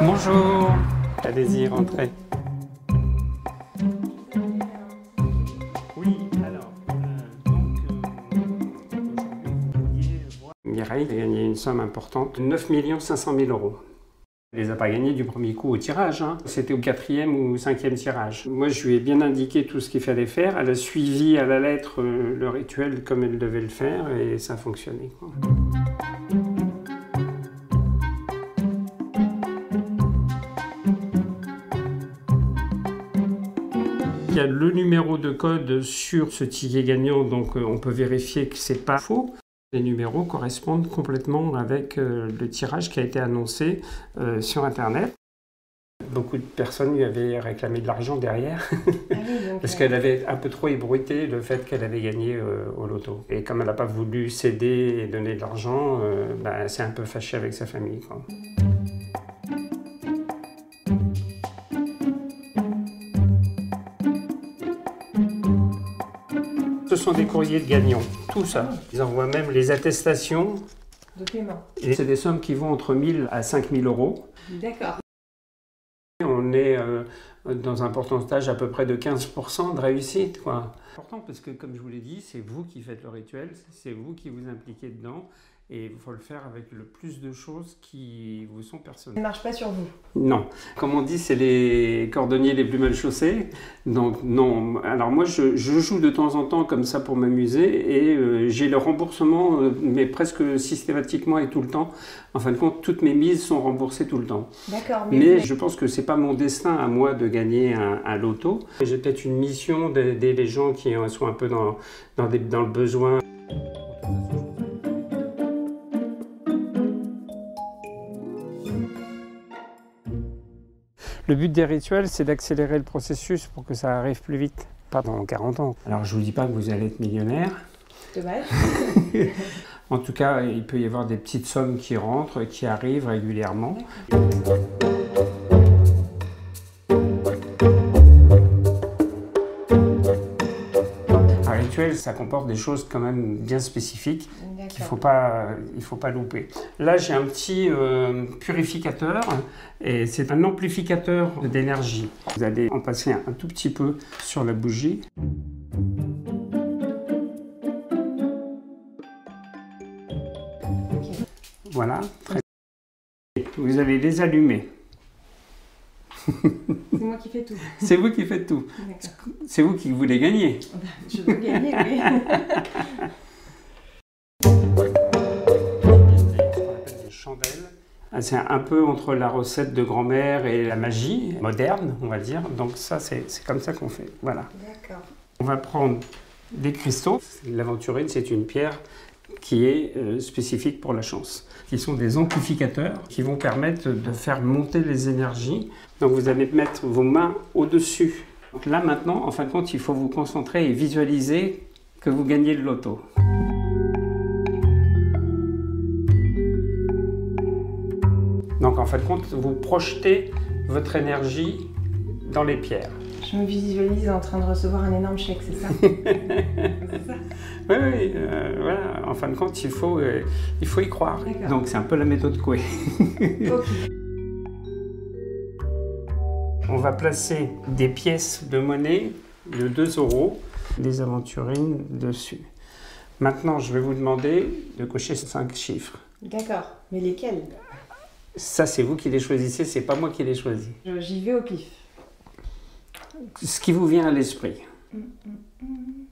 Bonjour. Allez-y, rentrez. Oui, alors, euh, donc, euh, Mireille a gagné une somme importante, 9 500 000 euros. Elle les a pas gagnés du premier coup au tirage, hein. c'était au quatrième ou cinquième tirage. Moi, je lui ai bien indiqué tout ce qu'il fallait faire. Elle a suivi à la lettre euh, le rituel comme elle devait le faire et ça a fonctionné. Il y a le numéro de code sur ce ticket gagnant, donc euh, on peut vérifier que c'est pas faux. Les numéros correspondent complètement avec euh, le tirage qui a été annoncé euh, sur Internet. Beaucoup de personnes lui avaient réclamé de l'argent derrière, Ah parce qu'elle avait un peu trop ébruité le fait qu'elle avait gagné au loto. Et comme elle n'a pas voulu céder et donner de l'argent, bah, elle s'est un peu fâchée avec sa famille. Quoi. Sont des courriers de gagnants, tout ça. Ils envoient même les attestations. De paiement. Et c'est des sommes qui vont entre 1000 à 5000 euros. D'accord. On est euh, dans un pourcentage à peu près de 15% de réussite. Quoi. important parce que, comme je vous l'ai dit, c'est vous qui faites le rituel, c'est vous qui vous impliquez dedans. Et il faut le faire avec le plus de choses qui vous sont Ça personnelles. ne marche pas sur vous. Non. Comme on dit, c'est les cordonniers les plus mal chaussés. Donc non. Alors moi, je, je joue de temps en temps comme ça pour m'amuser et euh, j'ai le remboursement, euh, mais presque systématiquement et tout le temps. En fin de compte, toutes mes mises sont remboursées tout le temps. D'accord. Mais, Mais vous- je pense que c'est pas mon destin à moi de gagner un, un loto. J'ai peut-être une mission d'aider les gens qui sont un peu dans, dans, des- dans le besoin. Le but des rituels, c'est d'accélérer le processus pour que ça arrive plus vite, pas dans 40 ans. Alors je vous dis pas que vous allez être millionnaire. Dommage. En tout cas, il peut y avoir des petites sommes qui rentrent, qui arrivent régulièrement. Rituel, ça comporte des choses quand même bien spécifiques qu'il ne faut, pas, il faut pas louper. Là, j'ai un petit euh, purificateur et c'est un amplificateur d'énergie. Vous allez en passer un, un tout petit peu sur la bougie. Voilà, très bien. Vous allez les allumer. C'est moi qui fais tout. C'est vous qui faites tout. C'est vous qui voulez gagner. Je veux gagner, oui. Ah, C'est un peu entre la recette de grand-mère et la magie moderne, on va dire. Donc ça, c'est comme ça qu'on fait. Voilà. D'accord. On va prendre des cristaux. L'aventurine, c'est une pierre qui est euh, spécifique pour la chance, qui sont des amplificateurs qui vont permettre de faire monter les énergies. Donc vous allez mettre vos mains au-dessus. Là maintenant, en fin de compte, il faut vous concentrer et visualiser que vous gagnez le loto. Donc en fin de compte, vous projetez votre énergie dans les pierres. Je me visualise en train de recevoir un énorme chèque, c'est ça? Oui, oui, euh, voilà. En fin de compte, il faut, euh, il faut y croire. Donc c'est un peu la méthode Coué. On va placer des pièces de monnaie de 2 euros, des aventurines dessus. Maintenant, je vais vous demander de cocher 5 chiffres. D'accord. Mais lesquels? Ça, c'est vous qui les choisissez, c'est pas moi qui les choisis. J'y vais au pif. Ce qui vous vient à l'esprit. Mm, mm,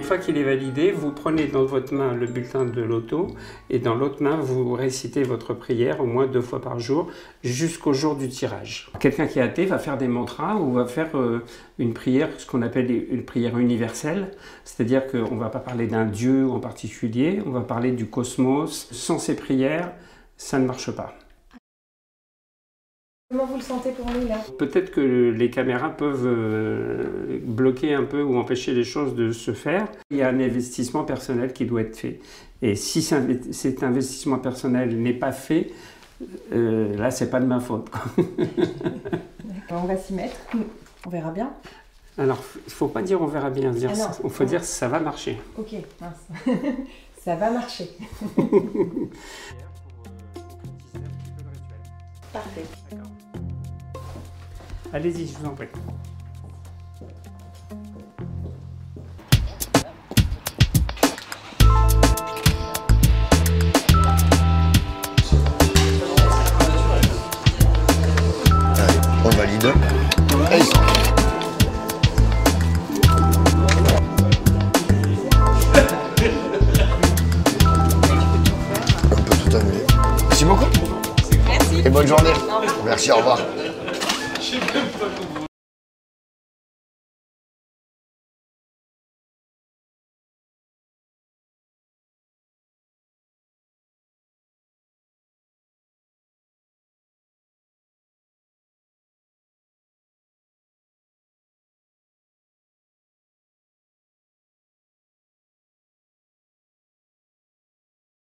Une fois qu'il est validé, vous prenez dans votre main le bulletin de loto et dans l'autre main, vous récitez votre prière au moins deux fois par jour jusqu'au jour du tirage. Quelqu'un qui est athée va faire des mantras ou va faire euh, une prière, ce qu'on appelle une prière universelle, c'est-à-dire qu'on ne va pas parler d'un dieu en particulier, on va parler du cosmos. Sans ces prières, ça ne marche pas. Comment vous le sentez pour nous là Peut-être que les caméras peuvent euh, bloquer un peu ou empêcher les choses de se faire. Il y a un investissement personnel qui doit être fait. Et si cet investissement personnel n'est pas fait, euh, là, c'est pas de ma faute. on va s'y mettre. On verra bien. Alors, il ne faut pas dire on verra bien. Dire, Ah il faut dire ça va marcher. Ok, mince. ça va marcher. Parfait. Allez-y, je vous en prie. Allez, on valide. Bonne journée. Merci, au revoir.